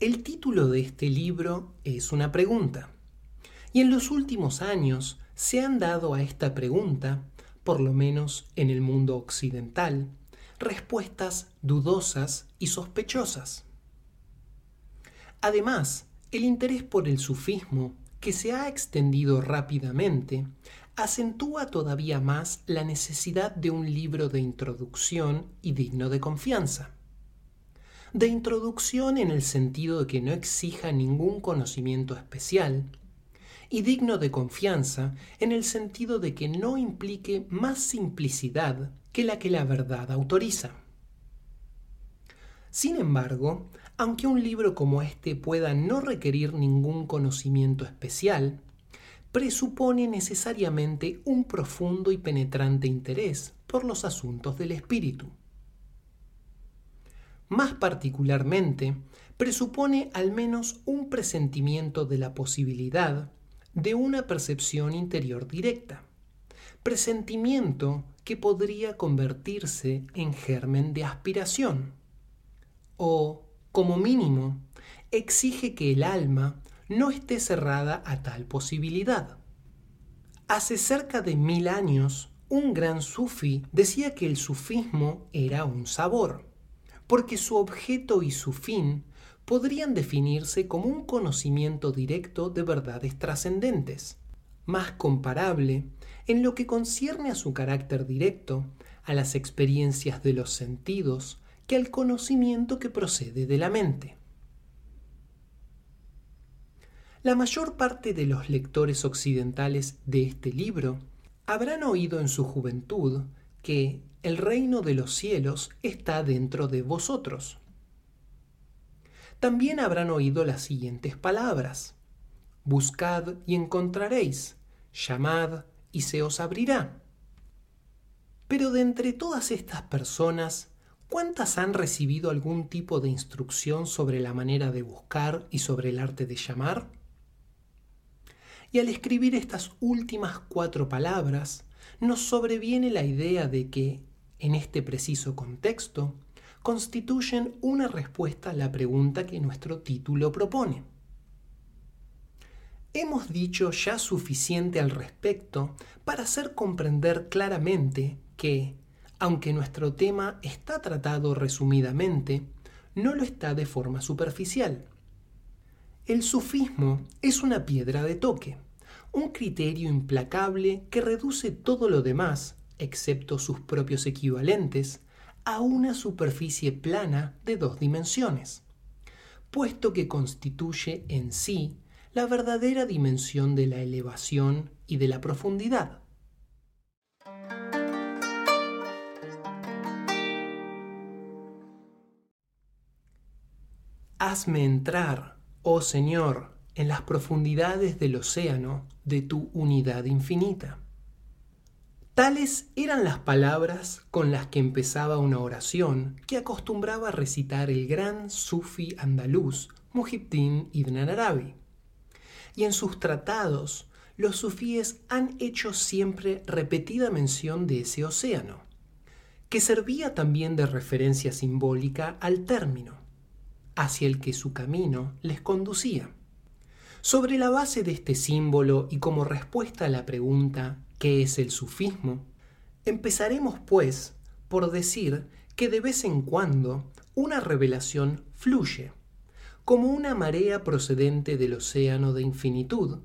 El título de este libro es una pregunta. Y en los últimos años se han dado a esta pregunta, por lo menos en el mundo occidental, respuestas dudosas y sospechosas. Además, el interés por el sufismo, que se ha extendido rápidamente, acentúa todavía más la necesidad de un libro de introducción y digno de confianza. De introducción en el sentido de que no exija ningún conocimiento especial, y digno de confianza en el sentido de que no implique más simplicidad que la que la verdad autoriza. Sin embargo, aunque un libro como este pueda no requerir ningún conocimiento especial, presupone necesariamente un profundo y penetrante interés por los asuntos del espíritu. Más particularmente, presupone al menos un presentimiento de la posibilidad de una percepción interior directa, presentimiento que podría convertirse en germen de aspiración, o, como mínimo, exige que el alma no esté cerrada a tal posibilidad. Hace cerca de mil años, un gran sufi decía que el sufismo era un sabor, porque su objeto y su fin podrían definirse como un conocimiento directo de verdades trascendentes, más comparable en lo que concierne a su carácter directo, a las experiencias de los sentidos, que al conocimiento que procede de la mente. La mayor parte de los lectores occidentales de este libro habrán oído en su juventud que el reino de los cielos está dentro de vosotros también habrán oído las siguientes palabras. Buscad y encontraréis, llamad y se os abrirá. Pero de entre todas estas personas, ¿cuántas han recibido algún tipo de instrucción sobre la manera de buscar y sobre el arte de llamar? Y al escribir estas últimas cuatro palabras, nos sobreviene la idea de que, en este preciso contexto, constituyen una respuesta a la pregunta que nuestro título propone. Hemos dicho ya suficiente al respecto para hacer comprender claramente que, aunque nuestro tema está tratado resumidamente, no lo está de forma superficial. El sufismo es una piedra de toque, un criterio implacable que reduce todo lo demás, excepto sus propios equivalentes, a una superficie plana de dos dimensiones, puesto que constituye en sí la verdadera dimensión de la elevación y de la profundidad. Hazme entrar, oh Señor, en las profundidades del océano de tu unidad infinita. Tales eran las palabras con las que empezaba una oración que acostumbraba a recitar el gran sufi andaluz Muhyiddin ibn Arabi. Y en sus tratados, los sufíes han hecho siempre repetida mención de ese océano, que servía también de referencia simbólica al término, hacia el que su camino les conducía. Sobre la base de este símbolo y como respuesta a la pregunta ¿qué es el sufismo? Empezaremos, pues, por decir que de vez en cuando una revelación fluye, como una marea procedente del océano de infinitud,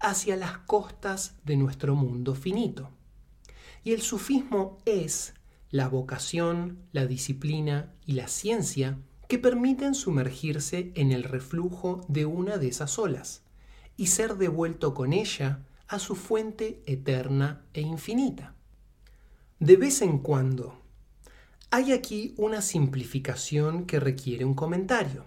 hacia las costas de nuestro mundo finito. Y el sufismo es la vocación, la disciplina y la ciencia que permiten sumergirse en el reflujo de una de esas olas y ser devuelto con ella a su fuente eterna e infinita. De vez en cuando, hay aquí una simplificación que requiere un comentario.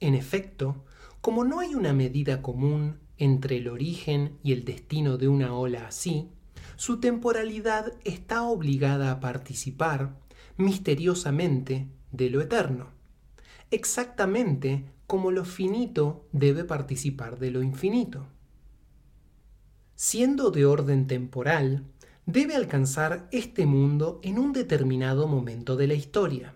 En efecto, como no hay una medida común entre el origen y el destino de una ola así, su temporalidad está obligada a participar misteriosamente de lo eterno exactamente como lo finito debe participar de lo infinito. Siendo de orden temporal, debe alcanzar este mundo en un determinado momento de la historia.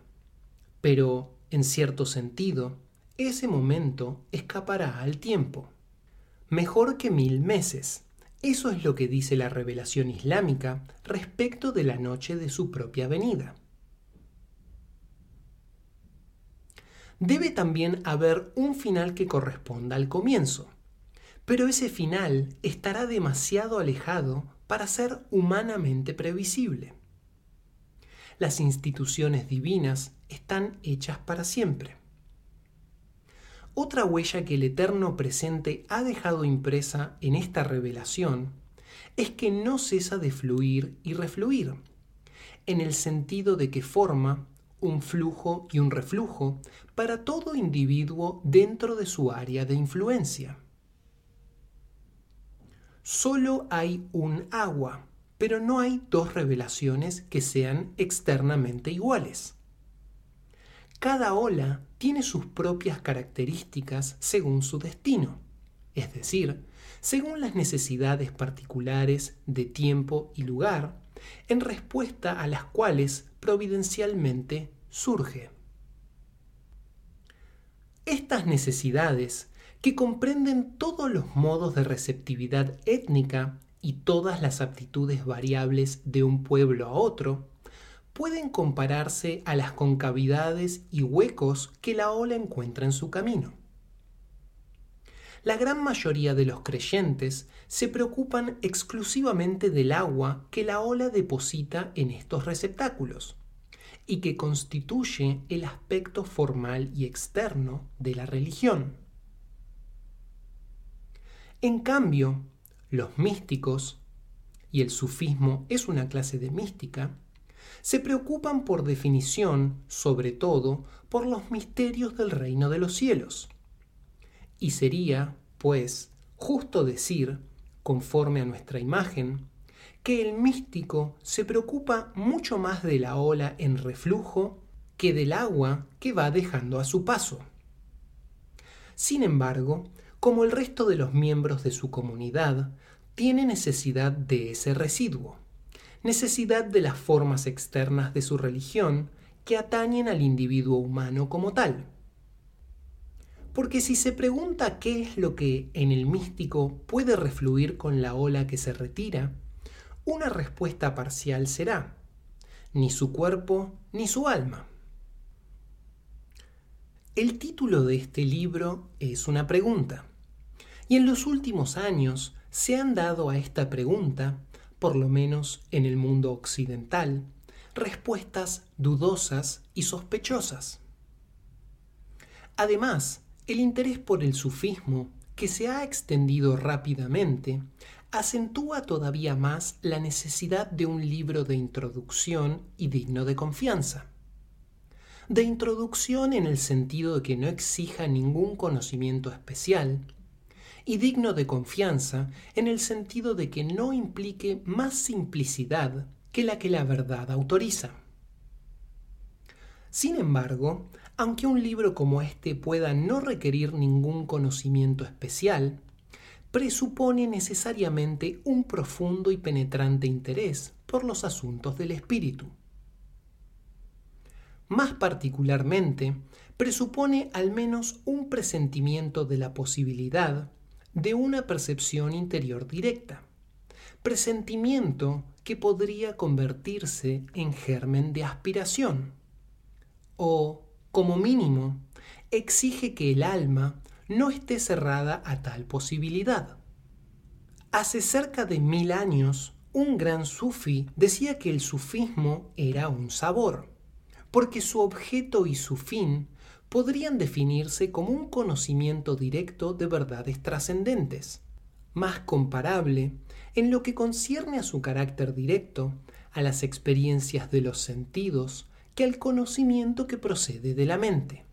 Pero, en cierto sentido, ese momento escapará al tiempo. Mejor que mil meses. Eso es lo que dice la revelación islámica respecto de la noche de su propia venida. Debe también haber un final que corresponda al comienzo, pero ese final estará demasiado alejado para ser humanamente previsible. Las instituciones divinas están hechas para siempre. Otra huella que el eterno presente ha dejado impresa en esta revelación es que no cesa de fluir y refluir, en el sentido de que forma un flujo y un reflujo para todo individuo dentro de su área de influencia. Solo hay un agua, pero no hay dos revelaciones que sean externamente iguales. Cada ola tiene sus propias características según su destino, es decir, según las necesidades particulares de tiempo y lugar, en respuesta a las cuales providencialmente surge. Estas necesidades que comprenden todos los modos de receptividad étnica y todas las aptitudes variables de un pueblo a otro, pueden compararse a las concavidades y huecos que la ola encuentra en su camino. La gran mayoría de los creyentes se preocupan exclusivamente del agua que la ola deposita en estos receptáculos y que constituye el aspecto formal y externo de la religión. En cambio, los místicos, y el sufismo es una clase de mística, se preocupan por definición, sobre todo, por los misterios del reino de los cielos. Y sería, pues, justo decir, conforme a nuestra imagen, que el místico se preocupa mucho más de la ola en reflujo que del agua que va dejando a su paso. Sin embargo, como el resto de los miembros de su comunidad, tiene necesidad de ese residuo, necesidad de las formas externas de su religión que atañen al individuo humano como tal. Porque si se pregunta qué es lo que en el místico puede refluir con la ola que se retira, una respuesta parcial será, ni su cuerpo ni su alma. El título de este libro es una pregunta. Y en los últimos años se han dado a esta pregunta, por lo menos en el mundo occidental, respuestas dudosas y sospechosas. Además, el interés por el sufismo, que se ha extendido rápidamente, acentúa todavía más la necesidad de un libro de introducción y digno de confianza. De introducción en el sentido de que no exija ningún conocimiento especial, y digno de confianza en el sentido de que no implique más simplicidad que la que la verdad autoriza. Sin embargo, aunque un libro como este pueda no requerir ningún conocimiento especial, presupone necesariamente un profundo y penetrante interés por los asuntos del espíritu. Más particularmente, presupone al menos un presentimiento de la posibilidad de una percepción interior directa, presentimiento que podría convertirse en germen de aspiración, o, como mínimo, exige que el alma no esté cerrada a tal posibilidad. Hace cerca de mil años, un gran sufi decía que el sufismo era un sabor, porque su objeto y su fin podrían definirse como un conocimiento directo de verdades trascendentes, más comparable en lo que concierne a su carácter directo, a las experiencias de los sentidos, que al conocimiento que procede de la mente.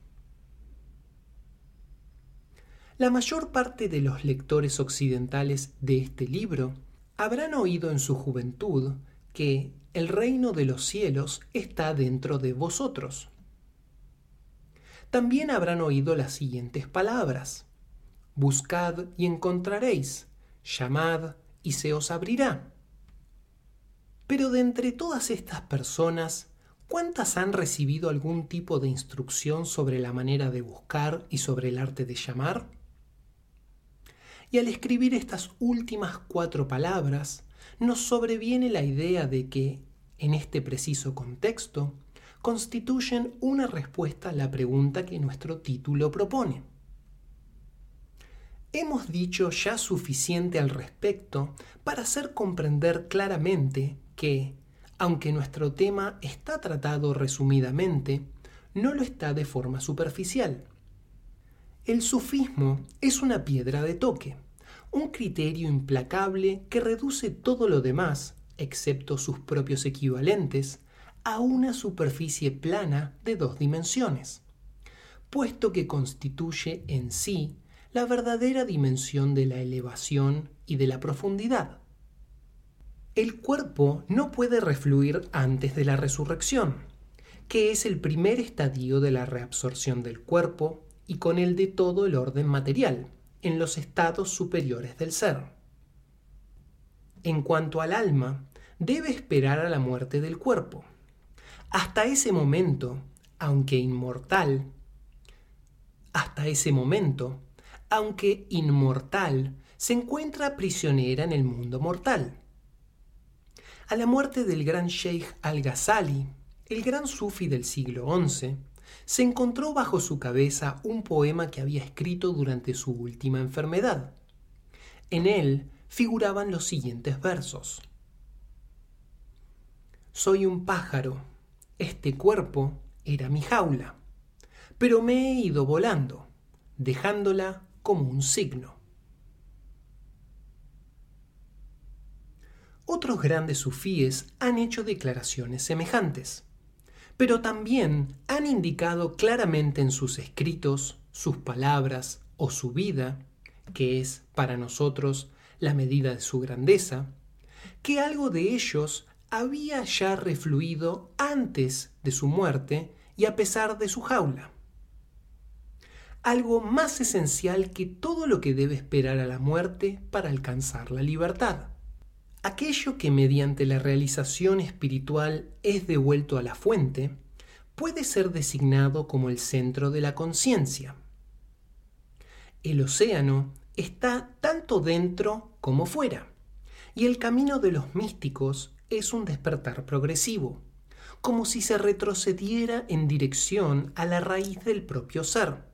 La mayor parte de los lectores occidentales de este libro habrán oído en su juventud que el reino de los cielos está dentro de vosotros también habrán oído las siguientes palabras. Buscad y encontraréis, llamad y se os abrirá. Pero de entre todas estas personas, ¿cuántas han recibido algún tipo de instrucción sobre la manera de buscar y sobre el arte de llamar? Y al escribir estas últimas cuatro palabras, nos sobreviene la idea de que, en este preciso contexto, constituyen una respuesta a la pregunta que nuestro título propone. Hemos dicho ya suficiente al respecto para hacer comprender claramente que, aunque nuestro tema está tratado resumidamente, no lo está de forma superficial. El sufismo es una piedra de toque, un criterio implacable que reduce todo lo demás, excepto sus propios equivalentes, a una superficie plana de dos dimensiones, puesto que constituye en sí la verdadera dimensión de la elevación y de la profundidad. El cuerpo no puede refluir antes de la resurrección, que es el primer estadio de la reabsorción del cuerpo y con el de todo el orden material, en los estados superiores del ser. En cuanto al alma, debe esperar a la muerte del cuerpo. Hasta ese momento, aunque inmortal, hasta ese momento, aunque inmortal, se encuentra prisionera en el mundo mortal. A la muerte del gran Sheikh al-Ghazali, el gran sufi del siglo XI, se encontró bajo su cabeza un poema que había escrito durante su última enfermedad. En él figuraban los siguientes versos. Soy un pájaro, este cuerpo era mi jaula, pero me he ido volando, dejándola como un signo. Otros grandes sufíes han hecho declaraciones semejantes, pero también han indicado claramente en sus escritos, sus palabras o su vida, que es para nosotros la medida de su grandeza, que algo de ellos había ya refluido antes de su muerte y a pesar de su jaula algo más esencial que todo lo que debe esperar a la muerte para alcanzar la libertad. Aquello que mediante la realización espiritual es devuelto a la fuente, puede ser designado como el centro de la conciencia. El océano está tanto dentro como fuera, y el camino de los místicos es un despertar progresivo, como si se retrocediera en dirección a la raíz del propio ser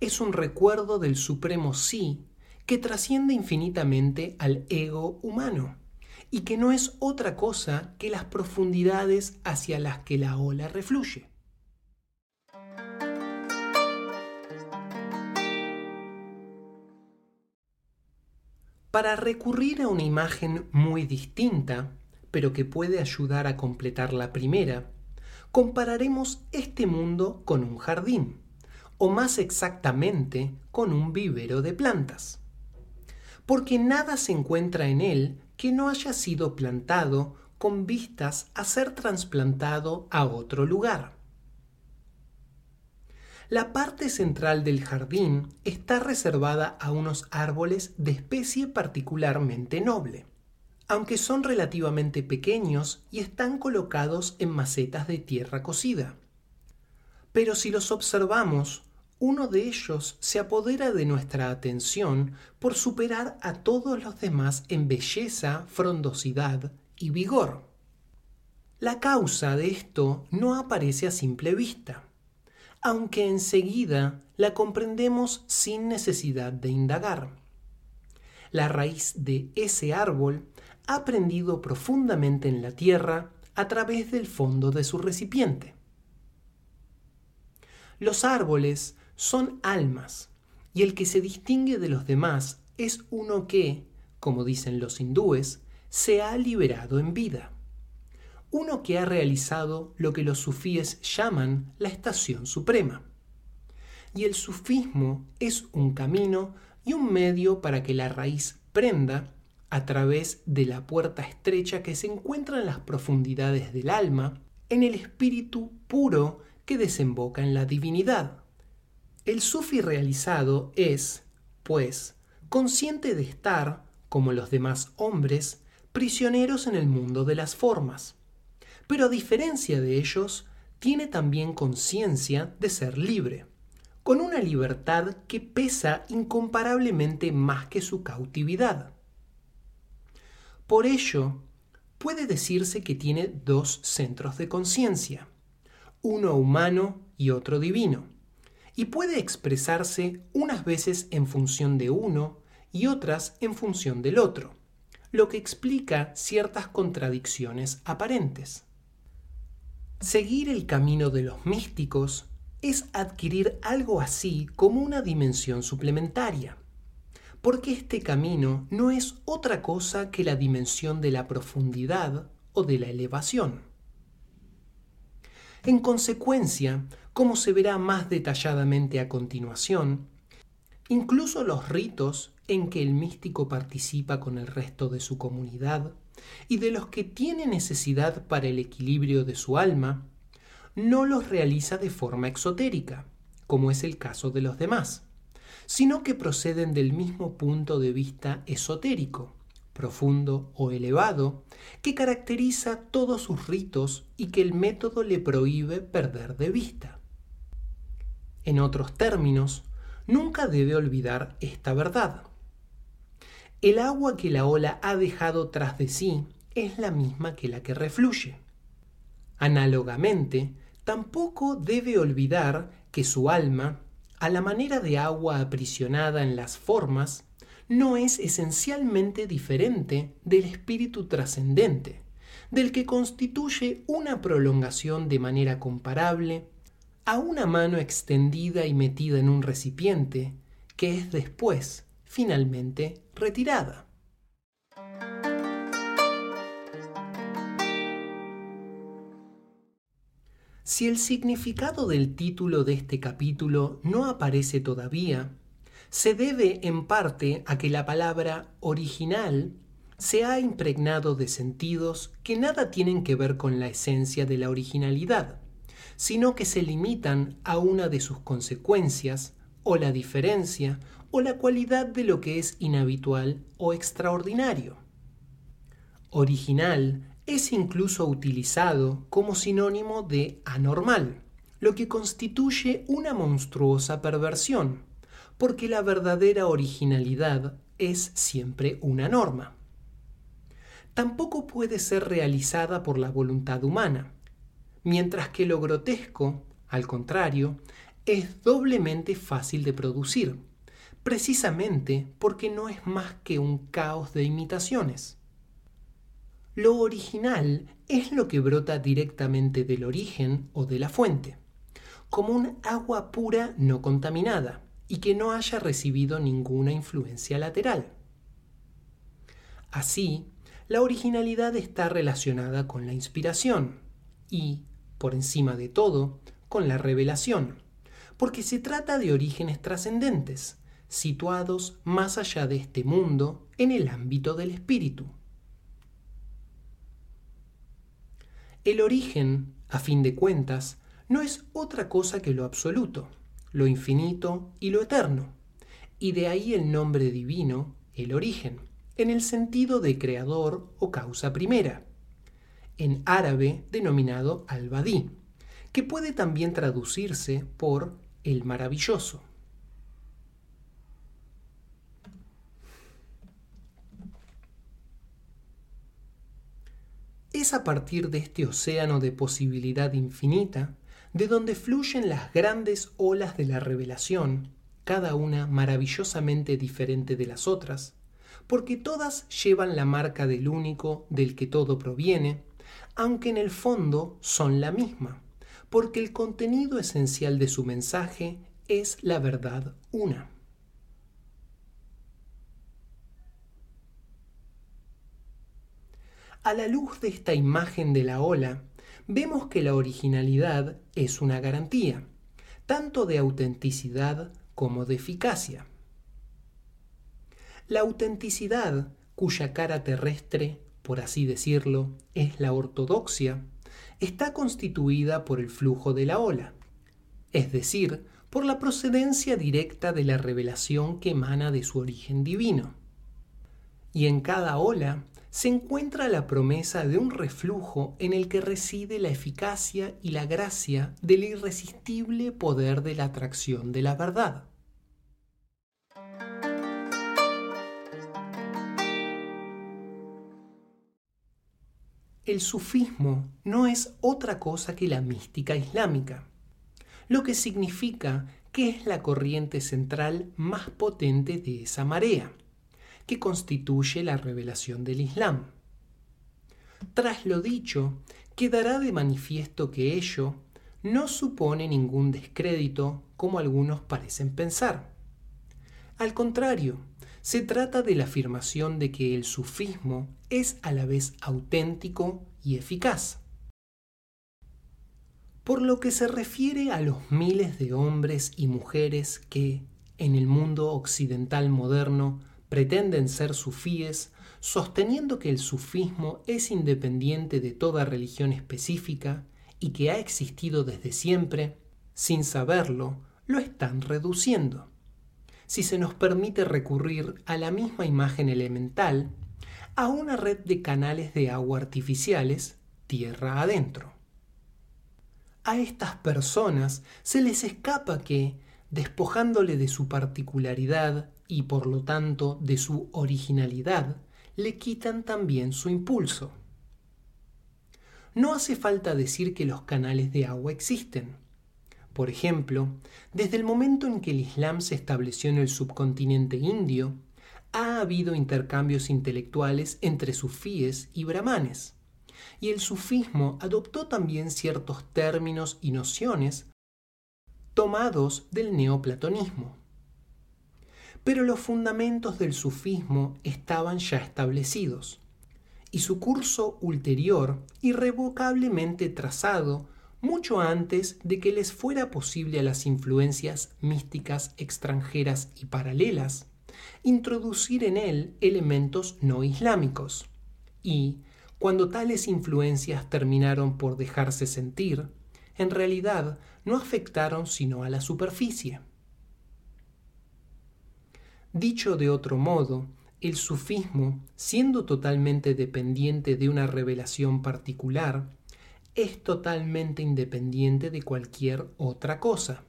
es un recuerdo del supremo sí que trasciende infinitamente al ego humano y que no es otra cosa que las profundidades hacia las que la ola refluye. Para recurrir a una imagen muy distinta, pero que puede ayudar a completar la primera, compararemos este mundo con un jardín o más exactamente con un vivero de plantas. Porque nada se encuentra en él que no haya sido plantado con vistas a ser trasplantado a otro lugar. La parte central del jardín está reservada a unos árboles de especie particularmente noble, aunque son relativamente pequeños y están colocados en macetas de tierra cocida. Pero si los observamos uno de ellos se apodera de nuestra atención por superar a todos los demás en belleza, frondosidad y vigor. La causa de esto no aparece a simple vista, aunque enseguida la comprendemos sin necesidad de indagar. La raíz de ese árbol ha prendido profundamente en la tierra a través del fondo de su recipiente. Los árboles son almas, y el que se distingue de los demás es uno que, como dicen los hindúes, se ha liberado en vida. Uno que ha realizado lo que los sufíes llaman la estación suprema. Y el sufismo es un camino y un medio para que la raíz prenda a través de la puerta estrecha que se encuentra en las profundidades del alma, en el espíritu puro que desemboca en la divinidad. El sufi realizado es, pues, consciente de estar, como los demás hombres, prisioneros en el mundo de las formas. Pero a diferencia de ellos, tiene también conciencia de ser libre, con una libertad que pesa incomparablemente más que su cautividad. Por ello, puede decirse que tiene dos centros de conciencia, uno humano y otro divino, y puede expresarse unas veces en función de uno y otras en función del otro, lo que explica ciertas contradicciones aparentes. Seguir el camino de los místicos es adquirir algo así como una dimensión suplementaria, porque este camino no es otra cosa que la dimensión de la profundidad o de la elevación. En consecuencia, como se verá más detalladamente a continuación, incluso los ritos en que el místico participa con el resto de su comunidad y de los que tiene necesidad para el equilibrio de su alma, no los realiza de forma exotérica, como es el caso de los demás, sino que proceden del mismo punto de vista esotérico, profundo o elevado, que caracteriza todos sus ritos y que el método le prohíbe perder de vista. En otros términos, nunca debe olvidar esta verdad. El agua que la ola ha dejado tras de sí es la misma que la que refluye. Análogamente, tampoco debe olvidar que su alma, a la manera de agua aprisionada en las formas, no es esencialmente diferente del espíritu trascendente, del que constituye una prolongación de manera comparable a una mano extendida y metida en un recipiente, que es después, finalmente, retirada. Si el significado del título de este capítulo no aparece todavía, se debe en parte a que la palabra original se ha impregnado de sentidos que nada tienen que ver con la esencia de la originalidad, sino que se limitan a una de sus consecuencias, o la diferencia, o la cualidad de lo que es inhabitual o extraordinario. Original es incluso utilizado como sinónimo de anormal, lo que constituye una monstruosa perversión, porque la verdadera originalidad es siempre una norma. Tampoco puede ser realizada por la voluntad humana, mientras que lo grotesco, al contrario, es doblemente fácil de producir, precisamente porque no es más que un caos de imitaciones. Lo original es lo que brota directamente del origen o de la fuente, como un agua pura no contaminada y que no haya recibido ninguna influencia lateral. Así, la originalidad está relacionada con la inspiración y, por encima de todo, con la revelación, porque se trata de orígenes trascendentes, situados más allá de este mundo en el ámbito del espíritu. El origen, a fin de cuentas, no es otra cosa que lo absoluto, lo infinito y lo eterno, y de ahí el nombre divino, el origen, en el sentido de creador o causa primera en árabe denominado al-Badi, que puede también traducirse por el maravilloso. Es a partir de este océano de posibilidad infinita de donde fluyen las grandes olas de la revelación, cada una maravillosamente diferente de las otras, porque todas llevan la marca del único del que todo proviene, aunque en el fondo son la misma, porque el contenido esencial de su mensaje es la verdad una. A la luz de esta imagen de la ola, vemos que la originalidad es una garantía, tanto de autenticidad como de eficacia. La autenticidad, cuya cara terrestre por así decirlo, es la ortodoxia, está constituida por el flujo de la ola, es decir, por la procedencia directa de la revelación que emana de su origen divino. Y en cada ola se encuentra la promesa de un reflujo en el que reside la eficacia y la gracia del irresistible poder de la atracción de la verdad. El sufismo no es otra cosa que la mística islámica, lo que significa que es la corriente central más potente de esa marea que constituye la revelación del Islam. Tras lo dicho, quedará de manifiesto que ello no supone ningún descrédito como algunos parecen pensar. Al contrario, se trata de la afirmación de que el sufismo es a la vez auténtico y eficaz. Por lo que se refiere a los miles de hombres y mujeres que, en el mundo occidental moderno, pretenden ser sufíes, sosteniendo que el sufismo es independiente de toda religión específica y que ha existido desde siempre, sin saberlo, lo están reduciendo. Si se nos permite recurrir a la misma imagen elemental, a una red de canales de agua artificiales, tierra adentro. A estas personas se les escapa que, despojándole de su particularidad y por lo tanto de su originalidad, le quitan también su impulso. No hace falta decir que los canales de agua existen. Por ejemplo, desde el momento en que el Islam se estableció en el subcontinente indio, ha habido intercambios intelectuales entre sufíes y brahmanes, y el sufismo adoptó también ciertos términos y nociones tomados del neoplatonismo. Pero los fundamentos del sufismo estaban ya establecidos, y su curso ulterior irrevocablemente trazado mucho antes de que les fuera posible a las influencias místicas extranjeras y paralelas introducir en él elementos no islámicos. Y, cuando tales influencias terminaron por dejarse sentir, en realidad no afectaron sino a la superficie. Dicho de otro modo, el sufismo, siendo totalmente dependiente de una revelación particular, es totalmente independiente de cualquier otra cosa.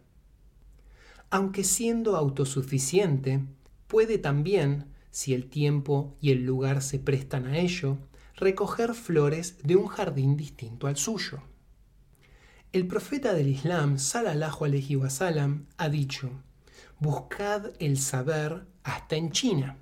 Aunque siendo autosuficiente, puede también, si el tiempo y el lugar se prestan a ello, recoger flores de un jardín distinto al suyo. El profeta del Islam, salallahu alaihi wasallam, ha dicho: Buscad el saber hasta en China.